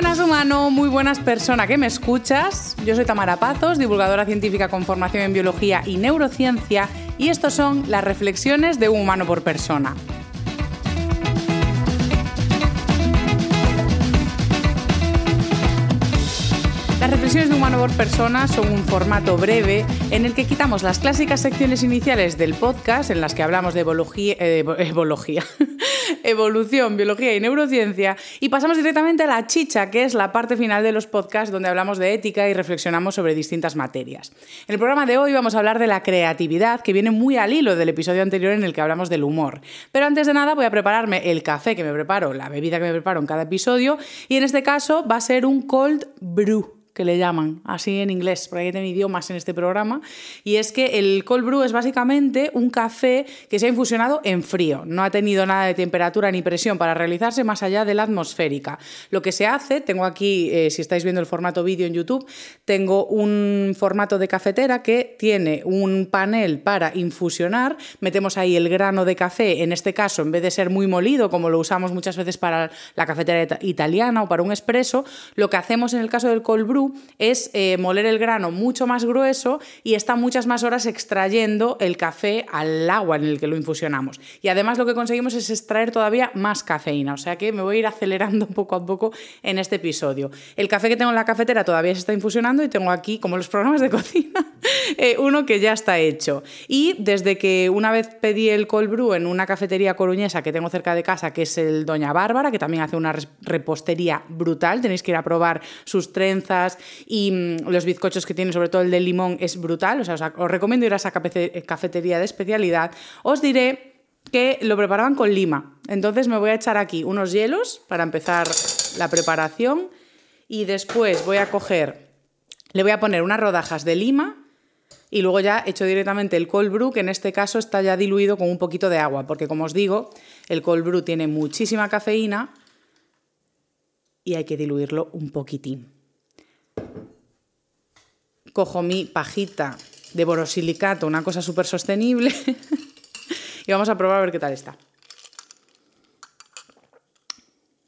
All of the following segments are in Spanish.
Buenas humano, muy buenas persona que me escuchas. Yo soy Tamara Pazos, divulgadora científica con formación en biología y neurociencia, y estos son las reflexiones de un humano por persona. Reflexiones de humano por persona son un formato breve en el que quitamos las clásicas secciones iniciales del podcast en las que hablamos de evología, eh, evolución, biología y neurociencia y pasamos directamente a la chicha, que es la parte final de los podcasts donde hablamos de ética y reflexionamos sobre distintas materias. En el programa de hoy vamos a hablar de la creatividad, que viene muy al hilo del episodio anterior en el que hablamos del humor. Pero antes de nada voy a prepararme el café que me preparo, la bebida que me preparo en cada episodio y en este caso va a ser un cold brew que le llaman, así en inglés, porque hay tener idiomas en este programa, y es que el cold brew es básicamente un café que se ha infusionado en frío, no ha tenido nada de temperatura ni presión para realizarse más allá de la atmosférica. Lo que se hace, tengo aquí, eh, si estáis viendo el formato vídeo en YouTube, tengo un formato de cafetera que tiene un panel para infusionar, metemos ahí el grano de café, en este caso, en vez de ser muy molido, como lo usamos muchas veces para la cafetera ita- italiana o para un espresso, lo que hacemos en el caso del cold brew es eh, moler el grano mucho más grueso y está muchas más horas extrayendo el café al agua en el que lo infusionamos. Y además lo que conseguimos es extraer todavía más cafeína, o sea que me voy a ir acelerando poco a poco en este episodio. El café que tengo en la cafetera todavía se está infusionando y tengo aquí, como los programas de cocina, eh, uno que ya está hecho. Y desde que una vez pedí el cold brew en una cafetería coruñesa que tengo cerca de casa, que es el Doña Bárbara, que también hace una repostería brutal, tenéis que ir a probar sus trenzas y mm, los bizcochos que tiene, sobre todo el de limón, es brutal. O sea, os, os recomiendo ir a esa cafe- cafetería de especialidad. Os diré que lo preparaban con lima. Entonces me voy a echar aquí unos hielos para empezar la preparación y después voy a coger, le voy a poner unas rodajas de lima y luego ya echo directamente el cold brew, que en este caso está ya diluido con un poquito de agua, porque como os digo, el cold brew tiene muchísima cafeína y hay que diluirlo un poquitín. Cojo mi pajita de borosilicato, una cosa súper sostenible, y vamos a probar a ver qué tal está.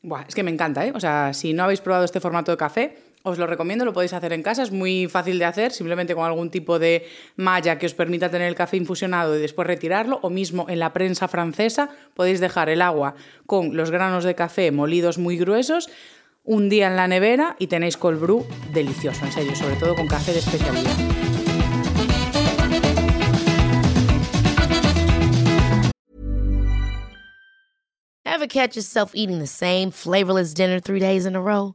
Buah, es que me encanta, ¿eh? O sea, si no habéis probado este formato de café, os lo recomiendo, lo podéis hacer en casa, es muy fácil de hacer, simplemente con algún tipo de malla que os permita tener el café infusionado y después retirarlo, o mismo en la prensa francesa podéis dejar el agua con los granos de café molidos muy gruesos un día en la nevera y tenéis cold brew delicioso, en serio, sobre todo con café de especialidad. Ever catch yourself eating the same flavorless dinner three days in a row?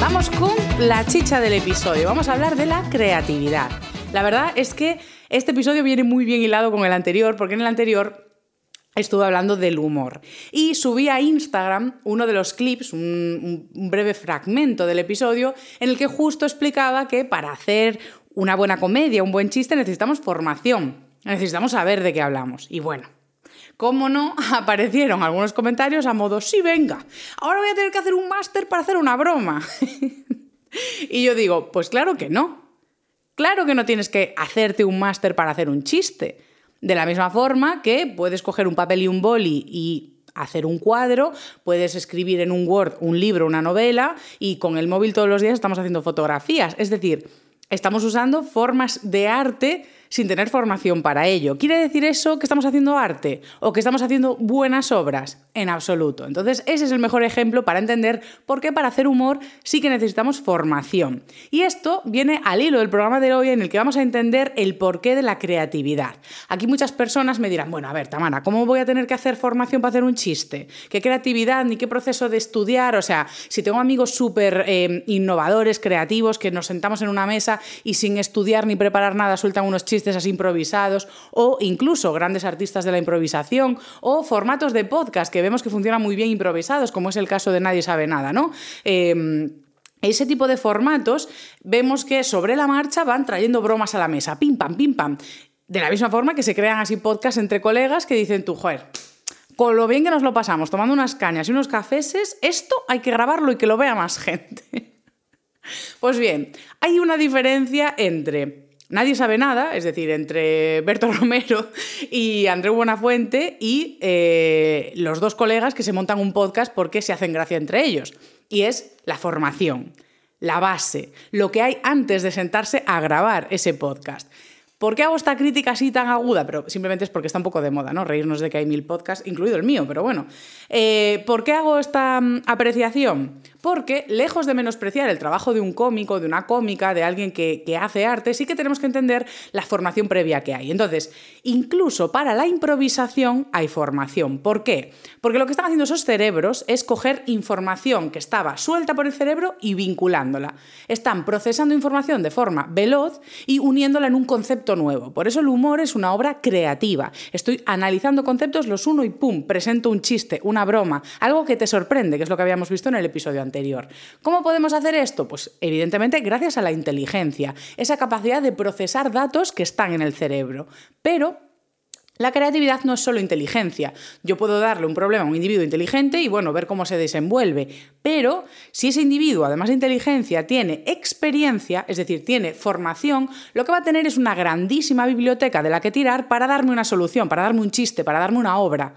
Vamos con la chicha del episodio. Vamos a hablar de la creatividad. La verdad es que este episodio viene muy bien hilado con el anterior, porque en el anterior estuve hablando del humor. Y subí a Instagram uno de los clips, un, breve fragmento del episodio, en el que justo explicaba que para hacer una buena comedia, un buen chiste, necesitamos formación, necesitamos saber de qué hablamos. Y bueno. ¿Cómo no? Aparecieron algunos comentarios a modo, sí, venga, ahora voy a tener que hacer un máster para hacer una broma. y yo digo, pues claro que no. Claro que no tienes que hacerte un máster para hacer un chiste. De la misma forma que puedes coger un papel y un boli y hacer un cuadro, puedes escribir en un Word un libro, una novela y con el móvil todos los días estamos haciendo fotografías. Es decir, estamos usando formas de arte sin tener formación para ello. ¿Quiere decir eso que estamos haciendo arte o que estamos haciendo buenas obras? En absoluto. Entonces, ese es el mejor ejemplo para entender por qué para hacer humor sí que necesitamos formación. Y esto viene al hilo del programa de hoy en el que vamos a entender el porqué de la creatividad. Aquí muchas personas me dirán, bueno, a ver, Tamara, ¿cómo voy a tener que hacer formación para hacer un chiste? ¿Qué creatividad ni qué proceso de estudiar? O sea, si tengo amigos súper eh, innovadores, creativos, que nos sentamos en una mesa y sin estudiar ni preparar nada sueltan unos chistes así improvisados o incluso grandes artistas de la improvisación o formatos de podcast que vemos que funcionan muy bien improvisados, como es el caso de Nadie sabe nada, ¿no? Em, ese tipo de formatos vemos que sobre la marcha van trayendo bromas a la mesa, pim pam, pim pam. De la misma forma que se crean así podcasts entre colegas que dicen tú, joder, con lo bien que nos lo pasamos tomando unas cañas y unos cafeses, esto hay que grabarlo y que lo vea más gente. Pues bien, hay una diferencia entre Nadie sabe nada, es decir, entre Berto Romero y Andreu Buenafuente y eh, los dos colegas que se montan un podcast porque se hacen gracia entre ellos. Y es la formación, la base, lo que hay antes de sentarse a grabar ese podcast. ¿Por qué hago esta crítica así tan aguda? Pero simplemente es porque está un poco de moda, ¿no? Reírnos de que hay mil podcasts, incluido el mío, pero bueno. Eh, ¿Por qué hago esta mm, apreciación? Porque, lejos de menospreciar el trabajo de un cómico, de una cómica, de alguien que, hace arte, sí que tenemos que entender la formación previa que hay. Entonces, incluso para la improvisación hay formación. ¿Por qué? Porque lo que están haciendo esos cerebros es coger información que estaba suelta por el cerebro y vinculándola. Están procesando información de forma veloz y uniéndola en un concepto nuevo. Por eso el humor es una obra creativa. Estoy analizando conceptos, los uno y pum, presento un chiste, una broma, algo que te sorprende, que es lo que habíamos visto en el episodio anterior. ¿Cómo podemos hacer esto? Pues evidentemente gracias a la inteligencia, esa capacidad de procesar datos que están en el cerebro. Pero la creatividad no es solo inteligencia. Yo puedo darle un problema a un individuo inteligente y bueno, ver cómo se desenvuelve. Pero si ese individuo, además de inteligencia, tiene experiencia, es decir, tiene formación, lo que va a tener es una grandísima biblioteca de la que tirar para darme una solución, para darme un chiste, para darme una obra.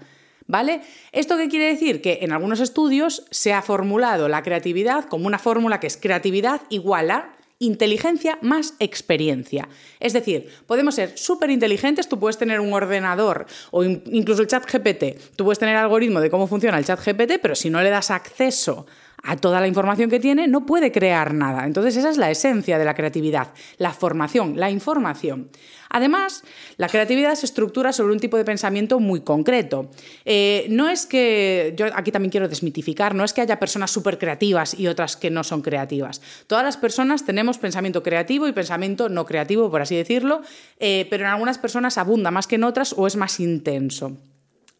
¿Vale? ¿Esto qué quiere decir? Que en algunos estudios se ha formulado la creatividad como una fórmula que es creatividad igual a inteligencia más experiencia. Es decir, podemos ser súper inteligentes, tú puedes tener un ordenador o incluso el chat GPT, tú puedes tener algoritmo de cómo funciona el chat GPT, pero si no le das acceso a toda la información que tiene, no puede crear nada. Entonces esa es la esencia de la creatividad, la formación, la información. Además, la creatividad se estructura sobre un tipo de pensamiento muy concreto. Eh, no es que, yo aquí también quiero desmitificar, no es que haya personas súper creativas y otras que no son creativas. Todas las personas tenemos pensamiento creativo y pensamiento no creativo, por así decirlo, eh, pero en algunas personas abunda más que en otras o es más intenso.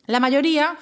La mayoría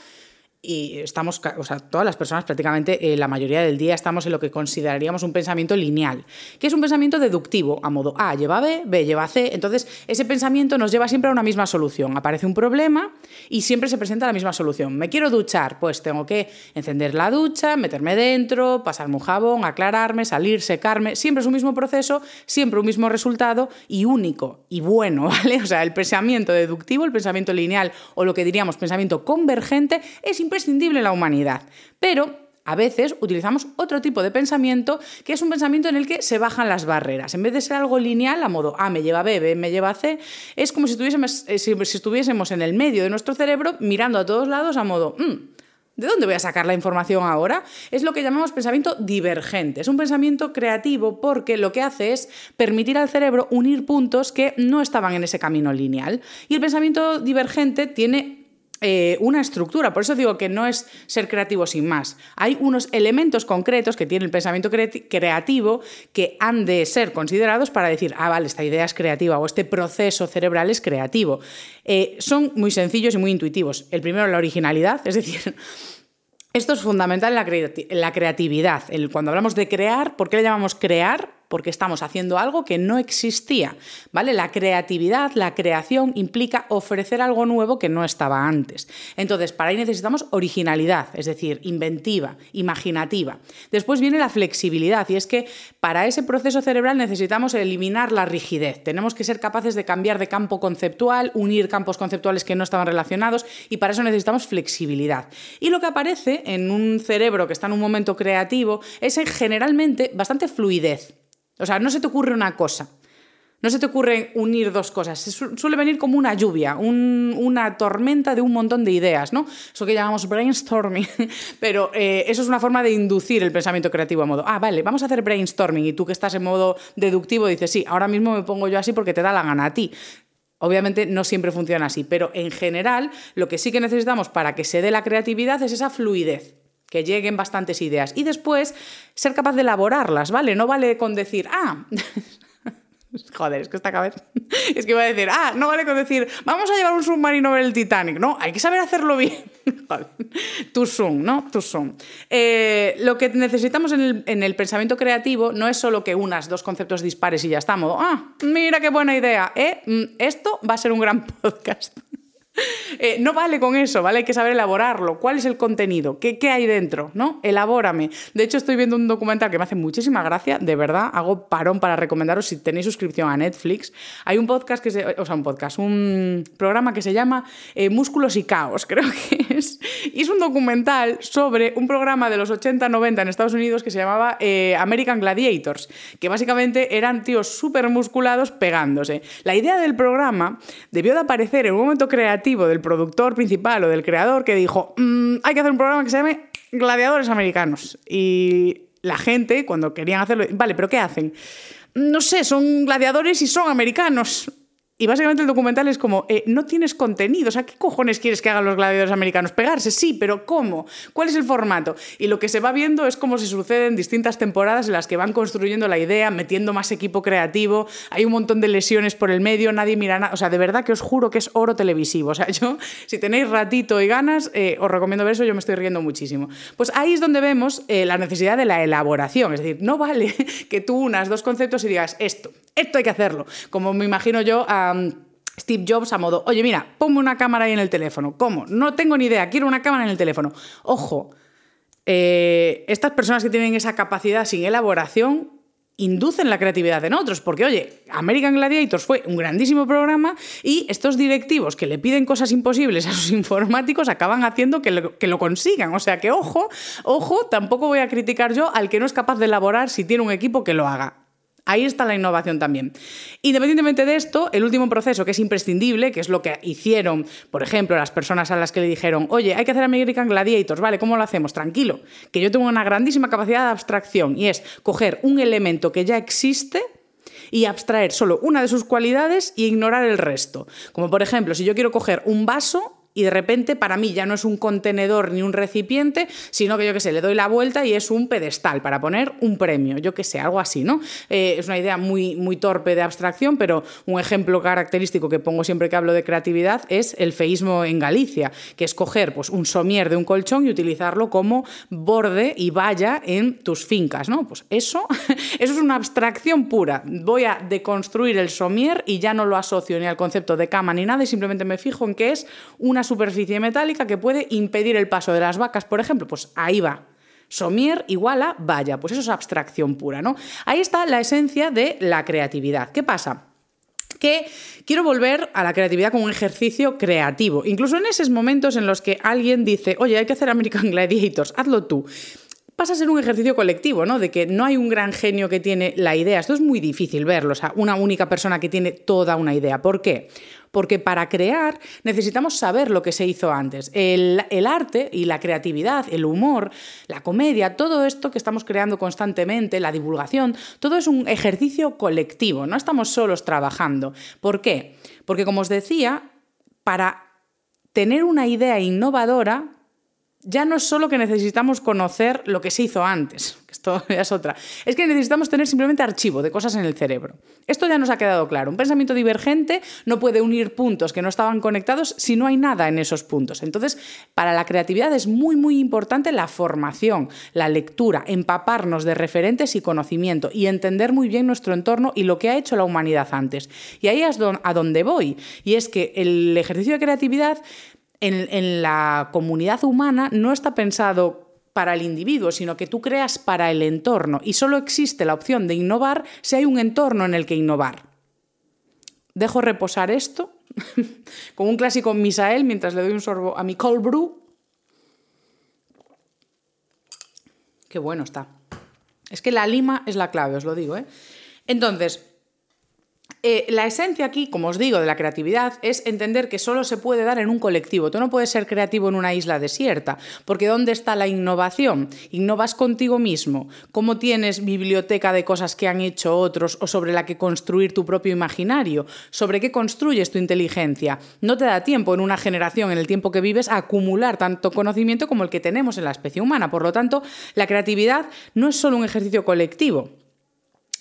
y estamos, o sea, todas las personas prácticamente eh, la mayoría del día estamos en lo que consideraríamos un pensamiento lineal, que es un pensamiento deductivo, a modo A lleva B, B lleva C, entonces ese pensamiento nos lleva siempre a una misma solución. Aparece un problema y siempre se presenta la misma solución. Me quiero duchar, pues tengo que encender la ducha, meterme dentro, pasarme un jabón, aclararme, salir, secarme, siempre es un mismo proceso, siempre un mismo resultado y único y bueno, ¿vale? O sea, el pensamiento deductivo, el pensamiento lineal o lo que diríamos pensamiento convergente es imprescindible en la humanidad. Pero a veces utilizamos otro tipo de pensamiento, que es un pensamiento en el que se bajan las barreras. En vez de ser algo lineal, a modo A me lleva B, B me lleva C, es como si estuviésemos, eh, si, estuviésemos en el medio de nuestro cerebro mirando a todos lados a modo... Mm, ¿De dónde voy a sacar la información ahora? Es lo que llamamos pensamiento divergente. Es un pensamiento creativo porque lo que hace es permitir al cerebro unir puntos que no estaban en ese camino lineal. Y el pensamiento divergente tiene eh, una estructura. Por eso digo que no es ser creativo sin más. Hay unos elementos concretos que tiene el pensamiento creativo que han de ser considerados para decir, ah, vale, esta idea es creativa o este proceso cerebral es creativo. Eh, son muy sencillos y muy intuitivos. El primero, la originalidad, es decir, esto es fundamental en la, creatividad. cuando hablamos de crear, ¿por qué le llamamos crear? Porque estamos haciendo algo que no existía, ¿vale? La creatividad, la creación implica ofrecer algo nuevo que no estaba antes. Entonces, para ahí necesitamos originalidad, es decir, inventiva, imaginativa. Después viene la flexibilidad y es que para ese proceso cerebral necesitamos eliminar la rigidez. Tenemos que ser capaces de cambiar de campo conceptual, unir campos conceptuales que no estaban relacionados y para eso necesitamos flexibilidad. Y lo que aparece en un cerebro que está en un momento creativo es generalmente bastante fluidez. O sea, no se te ocurre una cosa. No se te ocurre unir dos cosas. suele venir como una lluvia, una tormenta de un montón de ideas, ¿no? Eso que llamamos brainstorming. Pero eh, eso es una forma de inducir el pensamiento creativo a modo, ah, vale, vamos a hacer brainstorming. Y tú que estás en modo deductivo dices, sí, ahora mismo me pongo yo así porque te da la gana a ti. Obviamente no siempre funciona así, pero en general lo que sí que necesitamos para que se dé la creatividad es esa fluidez que lleguen bastantes ideas y después ser capaz de elaborarlas, ¿vale? No vale con decir, ah, Joder, es que esta cabeza. Es que iba a decir, ah, no vale con decir, vamos a llevar un submarino ver el Titanic. No, hay que saber hacerlo bien. Joder. Tu zoom, ¿no? Tu zoom. Eh, lo que necesitamos en el, en el, pensamiento creativo no es solo que unas dos conceptos dispares y ya estamos. Ah, mira qué buena idea. ¿eh? Mm, esto va a ser un gran podcast. Eh, no vale con eso, ¿vale? Hay que saber elaborarlo. ¿Cuál es el contenido? ¿Qué, ¿Qué, hay dentro? ¿No? Elabórame. De hecho, estoy viendo un documental que me hace muchísima gracia, de verdad. Hago parón para recomendaros si tenéis suscripción a Netflix. Hay un podcast que se. O sea, un podcast, un programa que se llama eh, Músculos y Caos, creo que es. Y es un documental sobre un programa de los 80-90 en Estados Unidos que se llamaba eh, American Gladiators, que básicamente eran tíos súper musculados pegándose. La idea del programa debió de aparecer en un momento creativo del productor principal o del creador que dijo, mm, hay que hacer un programa que se llame Gladiadores Americanos. Y la gente, cuando querían hacerlo, vale, pero ¿qué hacen? No sé, son gladiadores y son americanos. Y básicamente el documental es como, eh, no tienes contenido, o sea, ¿qué cojones quieres que hagan los gladiadores americanos? Pegarse, sí, pero ¿cómo? ¿Cuál es el formato? Y lo que se va viendo es cómo se suceden distintas temporadas en las que van construyendo la idea, metiendo más equipo creativo, hay un montón de lesiones por el medio, nadie mira nada, o sea, de verdad que os juro que es oro televisivo, o sea, yo, si tenéis ratito y ganas, eh, os recomiendo ver eso, yo me estoy riendo muchísimo. Pues ahí es donde vemos eh, la necesidad de la elaboración, es decir, no vale que tú unas dos conceptos y digas, esto, esto hay que hacerlo, como me imagino yo a Steve Jobs a modo, oye, mira, ponme una cámara ahí en el teléfono. ¿Cómo? No tengo ni idea, quiero una cámara en el teléfono. Ojo, eh, estas personas que tienen esa capacidad sin elaboración inducen la creatividad en otros, porque oye, American Gladiators fue un grandísimo programa y estos directivos que le piden cosas imposibles a sus informáticos acaban haciendo que lo, que lo consigan. O sea que ojo, ojo, tampoco voy a criticar yo al que no es capaz de elaborar si tiene un equipo que lo haga. Ahí está la innovación también. Independientemente de esto, el último proceso que es imprescindible, que es lo que hicieron, por ejemplo, las personas a las que le dijeron, oye, hay que hacer American Gladiators, ¿vale? ¿Cómo lo hacemos? Tranquilo, que yo tengo una grandísima capacidad de abstracción y es coger un elemento que ya existe y abstraer solo una de sus cualidades y ignorar el resto. Como por ejemplo, si yo quiero coger un vaso y de repente para mí ya no es un contenedor ni un recipiente, sino que yo qué sé, le doy la vuelta y es un pedestal para poner un premio, yo qué sé, algo así, ¿no? Eh, es una idea muy, muy torpe de abstracción, pero un ejemplo característico que pongo siempre que hablo de creatividad es el feísmo en Galicia, que es coger pues, un somier de un colchón y utilizarlo como borde y valla en tus fincas, ¿no? Pues eso, eso es una abstracción pura. Voy a deconstruir el somier y ya no lo asocio ni al concepto de cama ni nada y simplemente me fijo en que es una superficie metálica que puede impedir el paso de las vacas, por ejemplo, pues ahí va. Somier igual a vaya, pues eso es abstracción pura, ¿no? Ahí está la esencia de la creatividad. ¿Qué pasa? que quiero volver a la creatividad como un ejercicio creativo. Incluso en esos momentos en los que alguien dice, oye, hay que hacer American Gladiators, hazlo tú. Pasa a ser un ejercicio colectivo, ¿no? De que no hay un gran genio que tiene la idea. Esto es muy difícil verlo, o sea, una única persona que tiene toda una idea. ¿Por qué? porque para crear necesitamos saber lo que se hizo antes. El, arte y la creatividad, el humor, la comedia, todo esto que estamos creando constantemente, la divulgación, todo es un ejercicio colectivo, no estamos solos trabajando. ¿Por qué? Porque como os decía, para tener una idea innovadora ya no es solo que necesitamos conocer lo que se hizo antes, que esto ya es otra, es que necesitamos tener simplemente archivo de cosas en el cerebro. Esto ya nos ha quedado claro. Un pensamiento divergente no puede unir puntos que no estaban conectados si no hay nada en esos puntos. Entonces, para la creatividad es muy, muy importante la formación, la lectura, empaparnos de referentes y conocimiento y entender muy bien nuestro entorno y lo que ha hecho la humanidad antes. Y ahí es a donde voy. Y es que el ejercicio de creatividad en, la comunidad humana no está pensado para el individuo, sino que tú creas para el entorno y solo existe la opción de innovar si hay un entorno en el que innovar. Dejo reposar esto como un clásico Misael mientras le doy un sorbo a mi cold brew. Qué bueno está. Es que la lima es la clave, os lo digo. ¿eh? Entonces, eh, la esencia aquí, como os digo, de la creatividad es entender que solo se puede dar en un colectivo. Tú no puedes ser creativo en una isla desierta, porque ¿dónde está la innovación? Innovas contigo mismo. ¿Cómo tienes biblioteca de cosas que han hecho otros o sobre la que construir tu propio imaginario? ¿Sobre qué construyes tu inteligencia? No te da tiempo en una generación, en el tiempo que vives, a acumular tanto conocimiento como el que tenemos en la especie humana. Por lo tanto, la creatividad no es solo un ejercicio colectivo.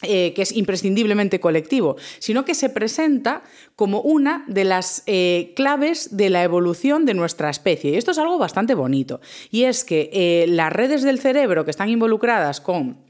Eh, que es imprescindiblemente colectivo, sino que se presenta como una de las eh, claves de la evolución de nuestra especie. Y esto es algo bastante bonito. Y es que eh, las redes del cerebro que están involucradas con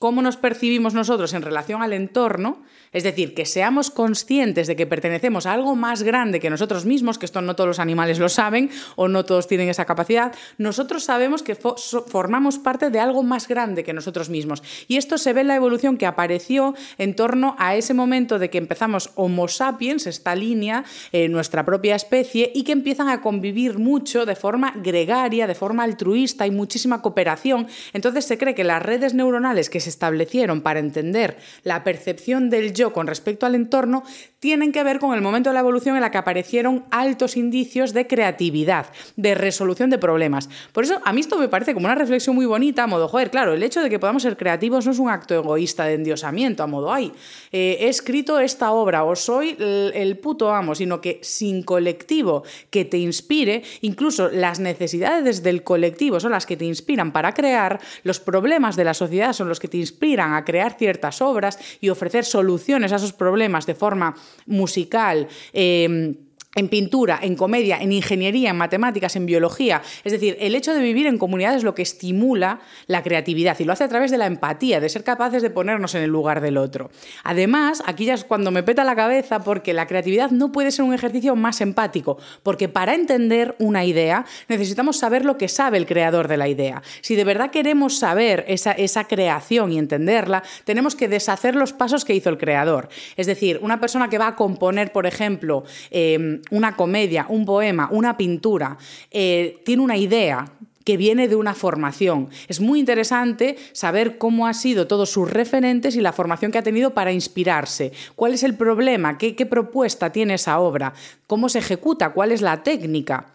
cómo nos percibimos nosotros en relación al entorno, es decir, que seamos conscientes de que pertenecemos a algo más grande que nosotros mismos, que esto no todos los animales lo saben o no todos tienen esa capacidad, nosotros sabemos que formamos parte de algo más grande que nosotros mismos. Y esto se ve en la evolución que apareció en torno a ese momento de que empezamos Homo sapiens, esta línea, eh, nuestra propia especie, y que empiezan a convivir mucho de forma gregaria, de forma altruista, y muchísima cooperación. Entonces se cree que las redes neuronales que se establecieron para entender la percepción del yo con respecto al entorno tienen que ver con el momento de la evolución en la que aparecieron altos indicios de creatividad, de resolución de problemas. Por eso a mí esto me parece como una reflexión muy bonita, a modo, joder, claro, el hecho de que podamos ser creativos no es un acto egoísta de endiosamiento, a modo, ay, eh, he escrito esta obra o soy el, el puto amo, sino que sin colectivo que te inspire, incluso las necesidades del colectivo son las que te inspiran para crear, los problemas de la sociedad son los que te inspiran a crear ciertas obras y ofrecer soluciones a esos problemas de forma musical. Eh, en pintura, en comedia, en ingeniería, en matemáticas, en biología. Es decir, el hecho de vivir en comunidad es lo que estimula la creatividad y lo hace a través de la empatía, de ser capaces de ponernos en el lugar del otro. Además, aquí ya es cuando me peta la cabeza porque la creatividad no puede ser un ejercicio más empático, porque para entender una idea necesitamos saber lo que sabe el creador de la idea. Si de verdad queremos saber esa, esa creación y entenderla, tenemos que deshacer los pasos que hizo el creador. Es decir, una persona que va a componer, por ejemplo, em, una comedia, un poema, una pintura, eh, tiene una idea que viene de una formación. Es muy interesante saber cómo han sido todos sus referentes y la formación que ha tenido para inspirarse. ¿Cuál es el problema? qué propuesta tiene esa obra? ¿Cómo se ejecuta? ¿Cuál es la técnica?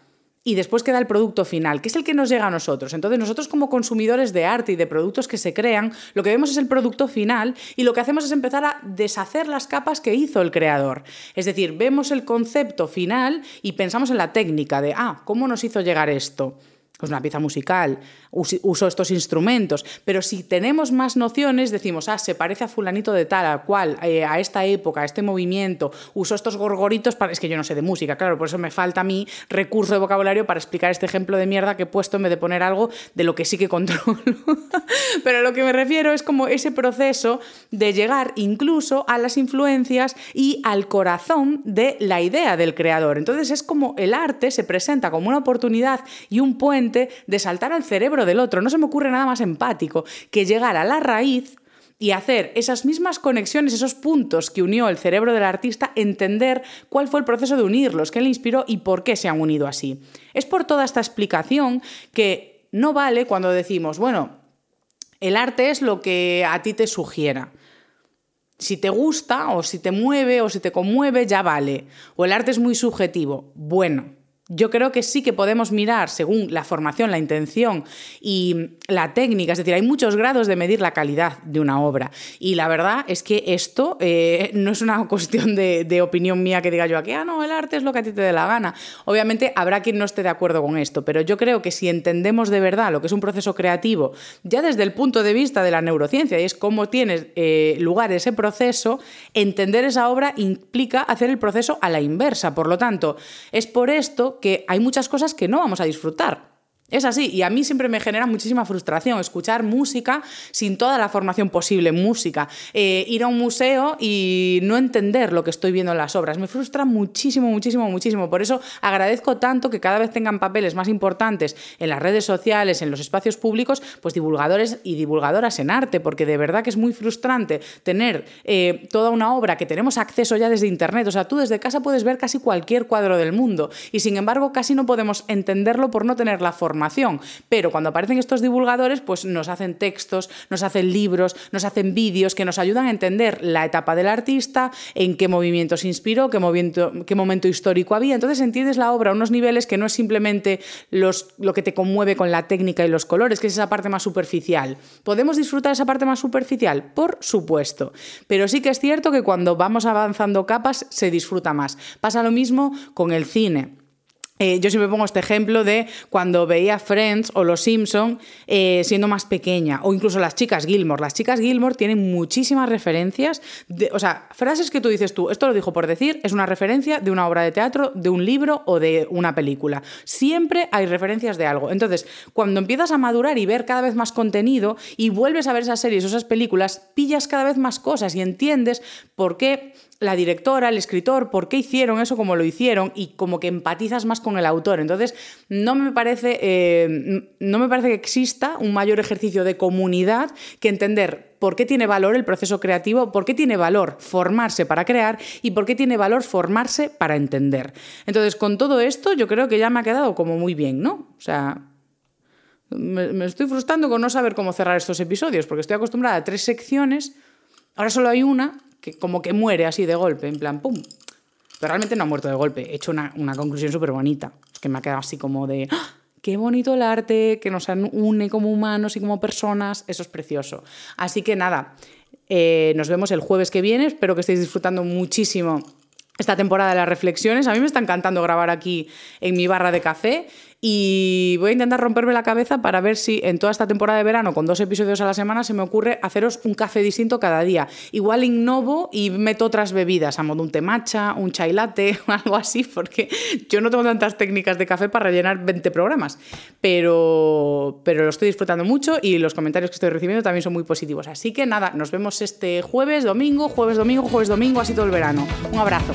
Y después queda el producto final, que es el que nos llega a nosotros. Entonces nosotros como consumidores de arte y de productos que se crean, lo que vemos es el producto final y lo que hacemos es empezar a deshacer las capas que hizo el creador. Es decir, vemos el concepto final y pensamos en la técnica de, ah, ¿cómo nos hizo llegar esto? Pues una pieza musical, uso estos instrumentos, pero si tenemos más nociones, decimos, ah, se parece a fulanito de tal, a cual, eh, a esta época, a este movimiento, uso estos gorgoritos, para... es que yo no sé de música, claro, por eso me falta a mí recurso de vocabulario para explicar este ejemplo de mierda que he puesto en vez de poner algo de lo que sí que controlo. pero lo que me refiero es como ese proceso de llegar incluso a las influencias y al corazón de la idea del creador. Entonces es como el arte se presenta como una oportunidad y un puente de saltar al cerebro del otro. No se me ocurre nada más empático que llegar a la raíz y hacer esas mismas conexiones, esos puntos que unió el cerebro del artista, entender cuál fue el proceso de unirlos, qué le inspiró y por qué se han unido así. Es por toda esta explicación que no vale cuando decimos, bueno, el arte es lo que a ti te sugiera. Si te gusta o si te mueve o si te conmueve, ya vale. O el arte es muy subjetivo. Bueno, yo creo que sí que podemos mirar según la formación, la intención y la técnica, es decir, hay muchos grados de medir la calidad de una obra. Y la verdad es que esto eh, no es una cuestión de, opinión mía que diga yo aquí, ah, no, el arte es lo que a ti te dé la gana. Obviamente habrá quien no esté de acuerdo con esto, pero yo creo que si entendemos de verdad lo que es un proceso creativo, ya desde el punto de vista de la neurociencia, y es cómo tiene eh, lugar ese proceso, entender esa obra implica hacer el proceso a la inversa. Por lo tanto, es por esto que hay muchas cosas que no vamos a disfrutar. Es así, y a mí siempre me genera muchísima frustración escuchar música sin toda la formación posible en música, eh, ir a un museo y no entender lo que estoy viendo en las obras. Me frustra muchísimo, muchísimo, muchísimo. Por eso agradezco tanto que cada vez tengan papeles más importantes en las redes sociales, en los espacios públicos, pues divulgadores y divulgadoras en arte, porque de verdad que es muy frustrante tener eh, toda una obra que tenemos acceso ya desde Internet. O sea, tú desde casa puedes ver casi cualquier cuadro del mundo y sin embargo casi no podemos entenderlo por no tener la formación pero cuando aparecen estos divulgadores, pues nos hacen textos, nos hacen libros, nos hacen vídeos que nos ayudan a entender la etapa del artista, en qué movimiento se inspiró, qué, momento histórico había. Entonces entiendes la obra a unos niveles que no es simplemente lo que te conmueve con la técnica y los colores, que es esa parte más superficial. ¿Podemos disfrutar esa parte más superficial? Por supuesto. Pero sí que es cierto que cuando vamos avanzando capas se disfruta más. Pasa lo mismo con el cine. Eh, yo siempre pongo este ejemplo de cuando veía Friends o Los Simpson eh, siendo más pequeña, o incluso las chicas Gilmore. Las chicas Gilmore tienen muchísimas referencias, de, o sea, frases que tú dices tú, esto lo dijo por decir, es una referencia de una obra de teatro, de un libro o de una película. Siempre hay referencias de algo. Entonces, cuando empiezas a madurar y ver cada vez más contenido y vuelves a ver esas series o esas películas, pillas cada vez más cosas y entiendes por qué la directora, el escritor, por qué hicieron eso como lo hicieron y como que empatizas más con el autor. Entonces, no me parece, eh, no me parece que exista un mayor ejercicio de comunidad que entender por qué tiene valor el proceso creativo, por qué tiene valor formarse para crear y por qué tiene valor formarse para entender. Entonces, con todo esto, yo creo que ya me ha quedado como muy bien, ¿no? O sea, me, me estoy frustrando con no saber cómo cerrar estos episodios, porque estoy acostumbrada a tres secciones, ahora solo hay una como que muere así de golpe, en plan, ¡pum! Pero realmente no ha muerto de golpe. He hecho una, conclusión súper bonita, que me ha quedado así como de, ¡Ah! qué bonito el arte, que nos une como humanos y como personas, eso es precioso. Así que nada, eh, nos vemos el jueves que viene, espero que estéis disfrutando muchísimo esta temporada de las reflexiones. A mí me está encantando grabar aquí en mi barra de café y voy a intentar romperme la cabeza para ver si en toda esta temporada de verano, con dos episodios a la semana, se me ocurre haceros un café distinto cada día. Igual innovo y meto otras bebidas, a modo un té matcha, un chai latte algo así, porque yo no tengo tantas técnicas de café para rellenar 20 programas. Pero, pero lo estoy disfrutando mucho y los comentarios que estoy recibiendo también son muy positivos. Así que nada, nos vemos este jueves, domingo, jueves, domingo, jueves, domingo, así todo el verano. Un abrazo.